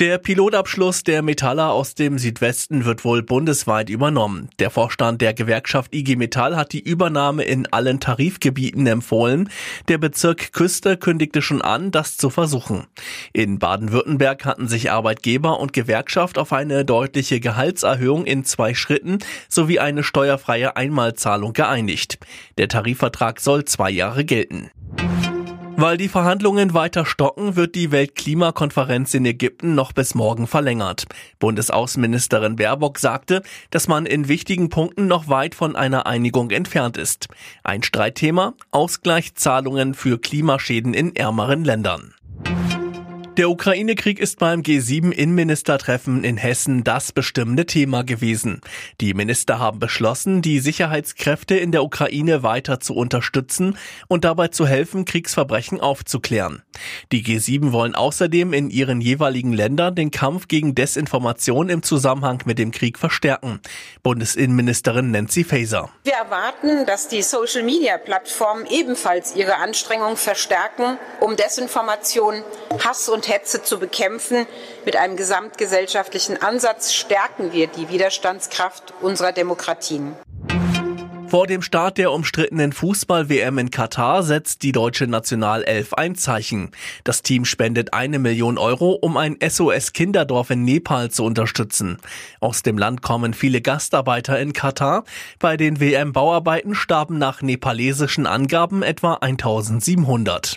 Der Pilotabschluss der Metaller aus dem Südwesten wird wohl bundesweit übernommen. Der Vorstand der Gewerkschaft IG Metall hat die Übernahme in allen Tarifgebieten empfohlen. Der Bezirk Küste kündigte schon an, das zu versuchen. In Baden-Württemberg hatten sich Arbeitgeber und Gewerkschaft auf eine deutliche Gehaltserhöhung in zwei Schritten sowie eine steuerfreie Einmalzahlung geeinigt. Der Tarifvertrag soll zwei Jahre gelten. Weil die Verhandlungen weiter stocken, wird die Weltklimakonferenz in Ägypten noch bis morgen verlängert. Bundesaußenministerin Baerbock sagte, dass man in wichtigen Punkten noch weit von einer Einigung entfernt ist. Ein Streitthema Ausgleichszahlungen für Klimaschäden in ärmeren Ländern. Der Ukraine-Krieg ist beim G7-Innenministertreffen in Hessen das bestimmende Thema gewesen. Die Minister haben beschlossen, die Sicherheitskräfte in der Ukraine weiter zu unterstützen und dabei zu helfen, Kriegsverbrechen aufzuklären. Die G7 wollen außerdem in ihren jeweiligen Ländern den Kampf gegen Desinformation im Zusammenhang mit dem Krieg verstärken. Bundesinnenministerin Nancy Faeser. Wir erwarten, dass die Social-Media-Plattformen ebenfalls ihre Anstrengungen verstärken, um Desinformation, Hass und Hetze zu bekämpfen. Mit einem gesamtgesellschaftlichen Ansatz stärken wir die Widerstandskraft unserer Demokratien. Vor dem Start der umstrittenen Fußball-WM in Katar setzt die deutsche Nationalelf ein Zeichen. Das Team spendet eine Million Euro, um ein SOS-Kinderdorf in Nepal zu unterstützen. Aus dem Land kommen viele Gastarbeiter in Katar. Bei den WM-Bauarbeiten starben nach nepalesischen Angaben etwa 1700.